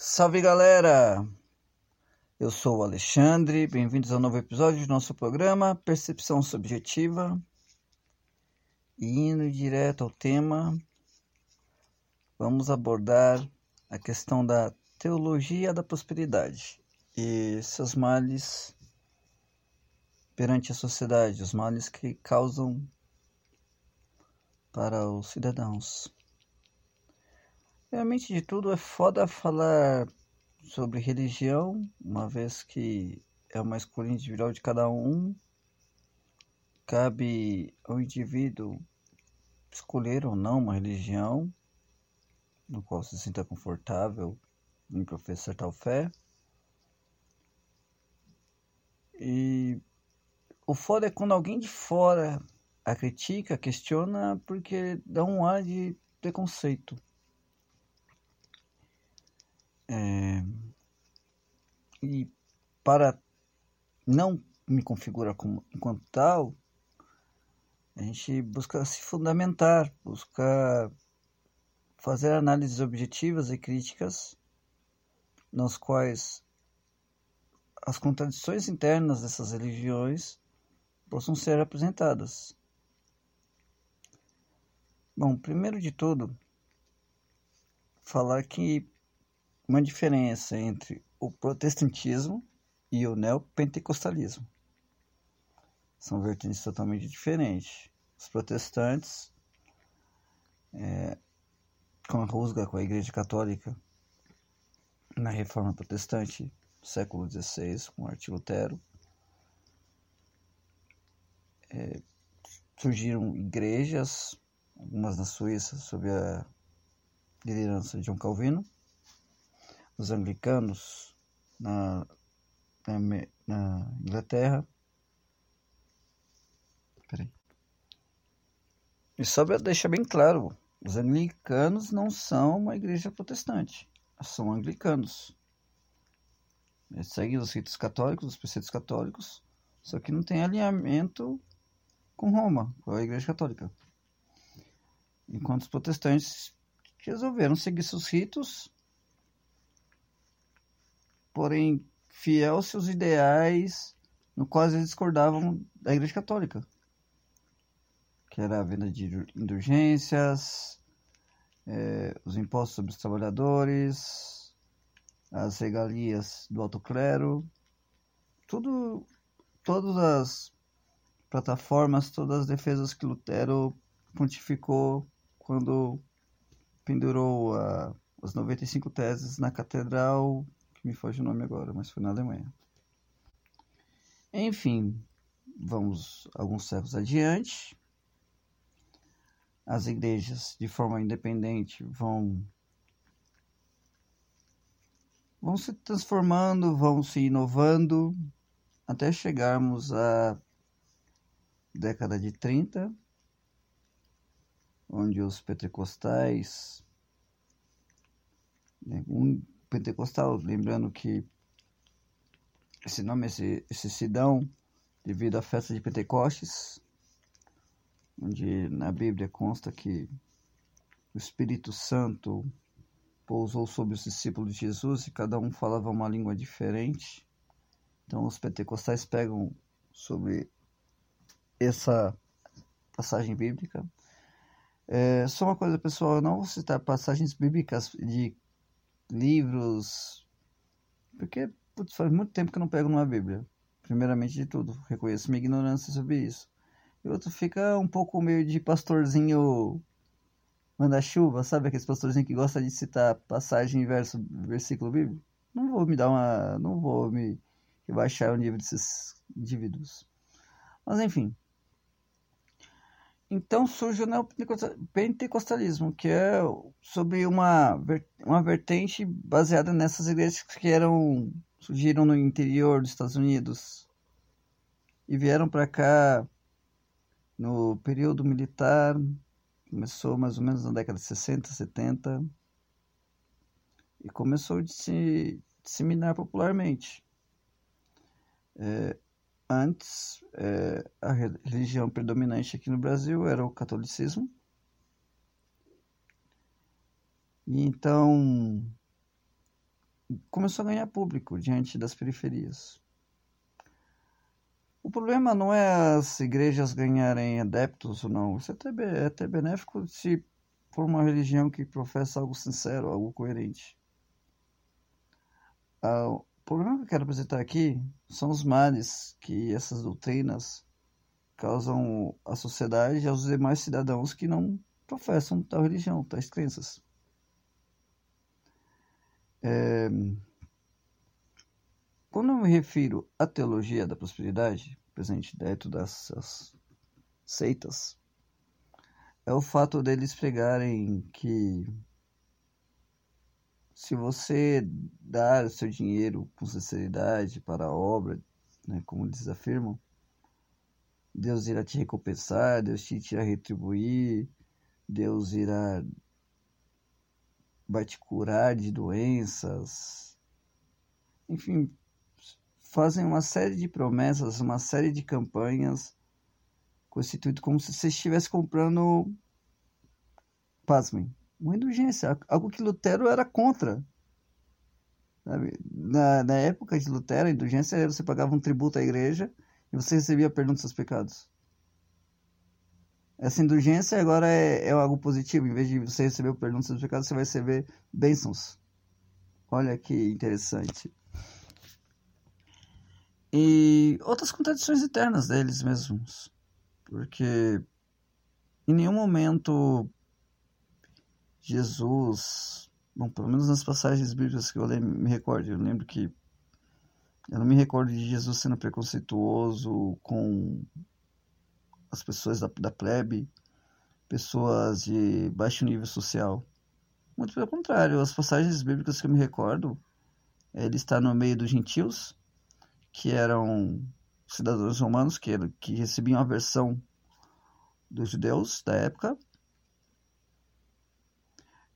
Salve galera! Eu sou o Alexandre, bem-vindos ao novo episódio do nosso programa Percepção Subjetiva. E indo direto ao tema, vamos abordar a questão da teologia da prosperidade e seus males perante a sociedade, os males que causam para os cidadãos. Realmente de tudo é foda falar sobre religião, uma vez que é uma escolha individual de cada um. Cabe ao indivíduo escolher ou não uma religião no qual se sinta confortável em professar tal fé. E o foda é quando alguém de fora a critica, questiona, porque dá um ar de preconceito. É... E para não me configurar como enquanto tal, a gente busca se fundamentar, busca fazer análises objetivas e críticas nas quais as contradições internas dessas religiões possam ser apresentadas. Bom, primeiro de tudo, falar que uma diferença entre o protestantismo e o neopentecostalismo. São vertentes totalmente diferentes. Os protestantes, é, com a rusga com a Igreja Católica, na Reforma Protestante do século XVI, com Martim Lutero, é, surgiram igrejas, algumas na Suíça, sob a liderança de João Calvino, os anglicanos na, na, na Inglaterra. Peraí. E só para deixar bem claro, os anglicanos não são uma igreja protestante, são anglicanos. Eles seguem os ritos católicos, os preceitos católicos, só que não tem alinhamento com Roma, com a igreja católica. Enquanto os protestantes resolveram seguir seus ritos porém fiel aos seus ideais, no quais eles discordavam da Igreja Católica, que era a venda de indulgências, é, os impostos sobre os trabalhadores, as regalias do alto clero, tudo, todas as plataformas, todas as defesas que Lutero pontificou quando pendurou a, as 95 teses na catedral me foge o nome agora, mas foi na Alemanha. Enfim, vamos alguns séculos adiante. As igrejas, de forma independente, vão vão se transformando, vão se inovando até chegarmos à década de 30, onde os pentecostais, né, um, pentecostal, lembrando que esse nome, esse, esse Sidão, devido à festa de Pentecostes, onde na Bíblia consta que o Espírito Santo pousou sobre os discípulos de Jesus e cada um falava uma língua diferente. Então os pentecostais pegam sobre essa passagem bíblica. É, só uma coisa, pessoal, eu não vou citar passagens bíblicas de livros. Porque putz, faz muito tempo que eu não pego numa Bíblia. Primeiramente de tudo, reconheço minha ignorância sobre isso. E outro fica um pouco meio de pastorzinho manda-chuva, sabe? Aqueles pastorzinho que gosta de citar passagem verso versículo bíblico. Não vou me dar uma. Não vou me rebaixar o nível desses indivíduos. Mas enfim. Então surge o neopentecostalismo, que é sobre uma, uma vertente baseada nessas igrejas que eram, surgiram no interior dos Estados Unidos e vieram para cá no período militar, começou mais ou menos na década de 60, 70 e começou a se disseminar popularmente. É, Antes, é, a religião predominante aqui no Brasil era o catolicismo. E então, começou a ganhar público diante das periferias. O problema não é as igrejas ganharem adeptos ou não. Isso é até, é até benéfico se for uma religião que professa algo sincero, algo coerente. Ah, o problema que eu quero apresentar aqui são os males que essas doutrinas causam à sociedade e aos demais cidadãos que não professam tal religião, tais crenças. É... Quando eu me refiro à teologia da prosperidade, presente dentro das seitas, é o fato deles pregarem que se você dar o seu dinheiro com sinceridade para a obra, né, como eles afirmam, Deus irá te recompensar, Deus te irá retribuir, Deus irá vai te curar de doenças. Enfim, fazem uma série de promessas, uma série de campanhas constituído como se você estivesse comprando, pasmem, uma indulgência, algo que Lutero era contra. Na, na época de Lutero, a indulgência era você pagava um tributo à igreja e você recebia perdão dos seus pecados. Essa indulgência agora é, é algo positivo. Em vez de você receber o perdão dos seus pecados, você vai receber bênçãos. Olha que interessante. E outras contradições internas deles mesmos. Porque em nenhum momento Jesus, bom, pelo menos nas passagens bíblicas que eu me recordo, eu lembro que eu não me recordo de Jesus sendo preconceituoso com as pessoas da, da plebe, pessoas de baixo nível social. Muito pelo contrário, as passagens bíblicas que eu me recordo, ele está no meio dos gentios, que eram cidadãos romanos, que, que recebiam a versão dos judeus da época.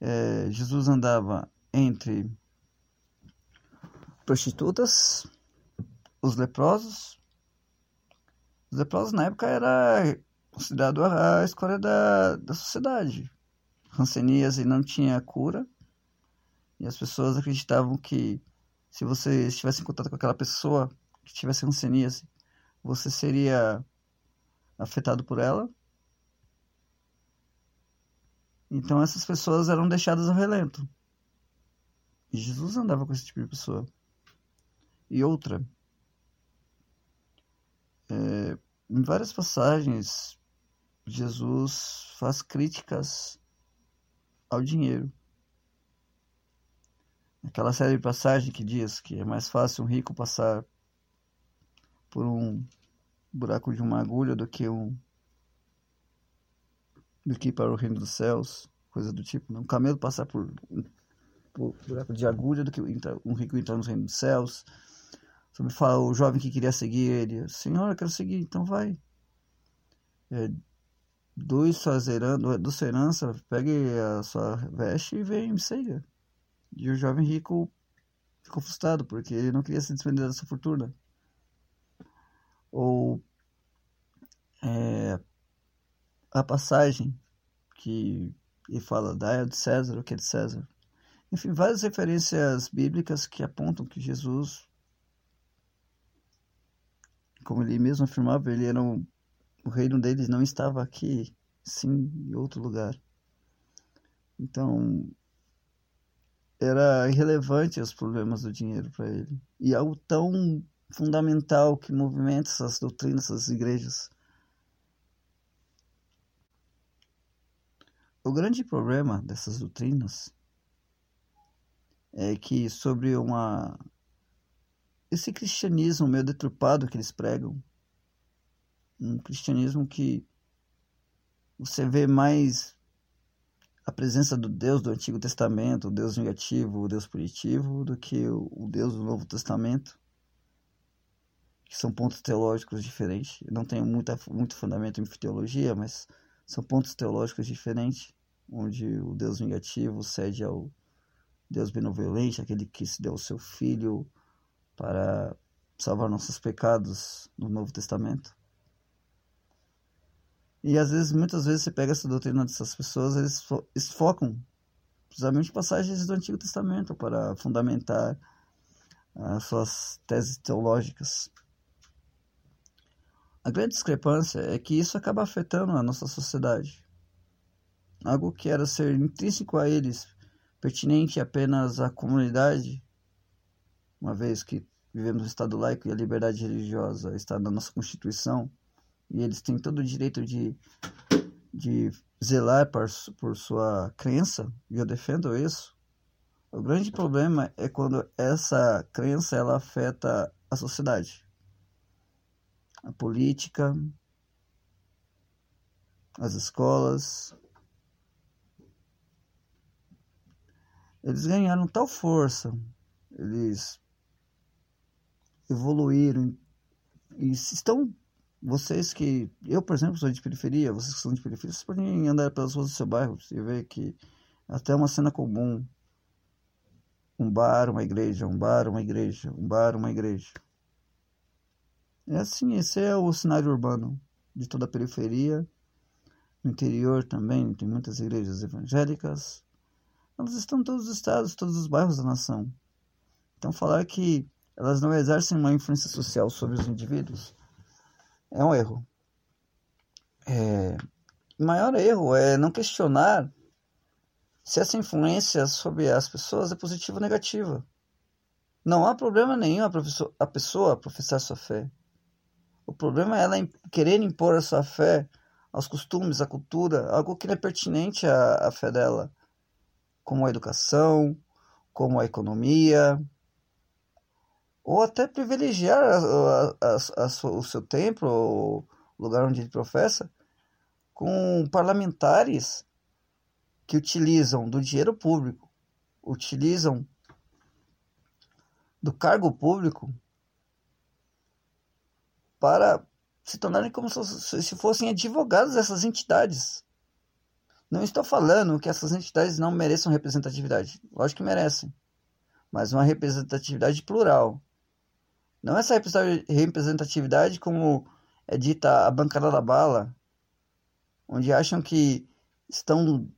É, Jesus andava entre prostitutas, os leprosos. Os leprosos na época era considerado a escolha da, da sociedade. Hanseníase não tinha cura e as pessoas acreditavam que se você estivesse em contato com aquela pessoa que tivesse hanseníase, você seria afetado por ela. Então essas pessoas eram deixadas ao relento. E Jesus andava com esse tipo de pessoa. E outra, é, em várias passagens, Jesus faz críticas ao dinheiro. Aquela série de passagens que diz que é mais fácil um rico passar por um buraco de uma agulha do que um do que para o reino dos céus, coisa do tipo. Né? Um camelo passar por por buraco de agulha do que um rico entrar no reino dos céus sobre o jovem que queria seguir ele. Senhor, eu quero seguir, então vai. É, doe, suas herança, do herança, pegue a sua veste e vem, me siga. E o jovem rico ficou frustrado porque ele não queria se desprender da sua fortuna. Ou é, a passagem que ele fala, da de César, o que é de César. Enfim, várias referências bíblicas que apontam que Jesus como ele mesmo afirmava, ele era um, o reino deles não estava aqui, sim em outro lugar. Então, era irrelevante os problemas do dinheiro para ele. E algo tão fundamental que movimenta essas doutrinas, essas igrejas. O grande problema dessas doutrinas é que sobre uma esse cristianismo meio deturpado que eles pregam, um cristianismo que você vê mais a presença do Deus do Antigo Testamento, o Deus negativo, o Deus positivo, do que o Deus do Novo Testamento, que são pontos teológicos diferentes. Eu não tenho muita, muito fundamento em teologia, mas são pontos teológicos diferentes, onde o Deus negativo cede ao Deus benevolente, aquele que se deu ao seu filho para salvar nossos pecados no Novo Testamento. E às vezes, muitas vezes, você pega essa doutrina dessas pessoas, eles, eles focam precisamente passagens do Antigo Testamento para fundamentar as suas teses teológicas. A grande discrepância é que isso acaba afetando a nossa sociedade. Algo que era ser intrínseco a eles, pertinente apenas à comunidade, uma vez que vivemos no Estado laico e a liberdade religiosa está na nossa Constituição, e eles têm todo o direito de, de zelar por, por sua crença, e eu defendo isso. O grande problema é quando essa crença ela afeta a sociedade, a política, as escolas. Eles ganharam tal força, eles evoluíram e estão vocês que. Eu, por exemplo, sou de periferia, vocês que são de periferia, vocês podem andar pelas ruas do seu bairro e ver que até uma cena comum. Um bar, uma igreja, um bar, uma igreja, um bar, uma igreja. É assim, esse é o cenário urbano de toda a periferia. No interior também tem muitas igrejas evangélicas. Elas estão em todos os estados, todos os bairros da nação. Então, falar que elas não exercem uma influência social sobre os indivíduos é um erro. É, o maior erro é não questionar se essa influência sobre as pessoas é positiva ou negativa. Não há problema nenhum a, a pessoa professar sua fé. O problema é ela querer impor a sua fé aos costumes, à cultura, algo que não é pertinente à, à fé dela, como a educação, como a economia, ou até privilegiar a, a, o seu templo, o lugar onde ele professa, com parlamentares que utilizam do dinheiro público, utilizam do cargo público para se tornarem como se fossem advogados dessas entidades. Não estou falando que essas entidades não mereçam representatividade. Lógico que merecem. Mas uma representatividade plural. Não essa representatividade como é dita a bancada da bala, onde acham que estão.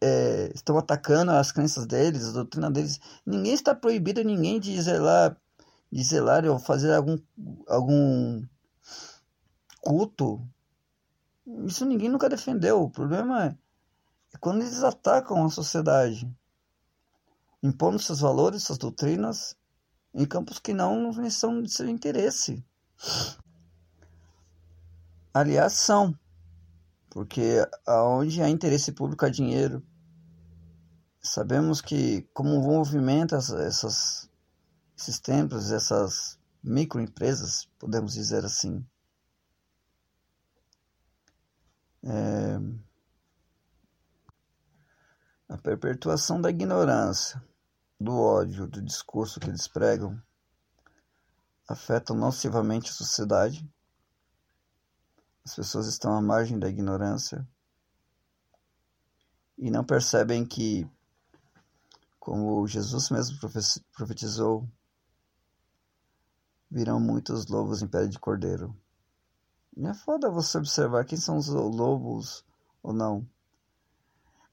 É, estão atacando as crenças deles, a doutrina deles. Ninguém está proibido ninguém de zelar, de zelar ou fazer algum, algum culto. Isso ninguém nunca defendeu. O problema é, é quando eles atacam a sociedade, impondo seus valores, suas doutrinas em campos que não são de seu interesse. Aliás, são, porque aonde há interesse público há dinheiro. Sabemos que, como movimenta essas, esses templos, essas microempresas, podemos dizer assim, é, a perpetuação da ignorância do ódio, do discurso que eles pregam, afetam nocivamente a sociedade. As pessoas estão à margem da ignorância e não percebem que, como Jesus mesmo profetizou, virão muitos lobos em pele de cordeiro. E é foda você observar quem são os lobos ou não.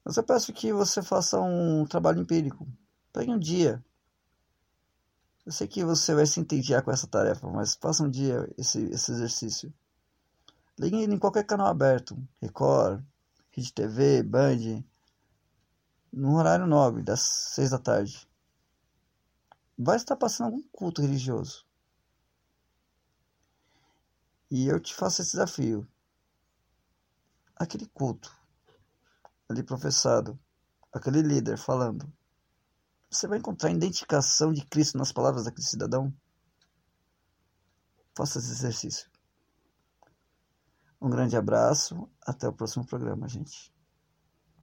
Mas eu peço que você faça um trabalho empírico. Pegue um dia. Eu sei que você vai se entediar com essa tarefa, mas faça um dia esse, esse exercício. Ligue em qualquer canal aberto, Record, Rede TV, Band, no horário nobre, das seis da tarde. Vai estar passando algum culto religioso. E eu te faço esse desafio. Aquele culto ali professado, aquele líder falando você vai encontrar a identificação de Cristo nas palavras daquele cidadão? Faça esse exercício. Um grande abraço. Até o próximo programa, gente.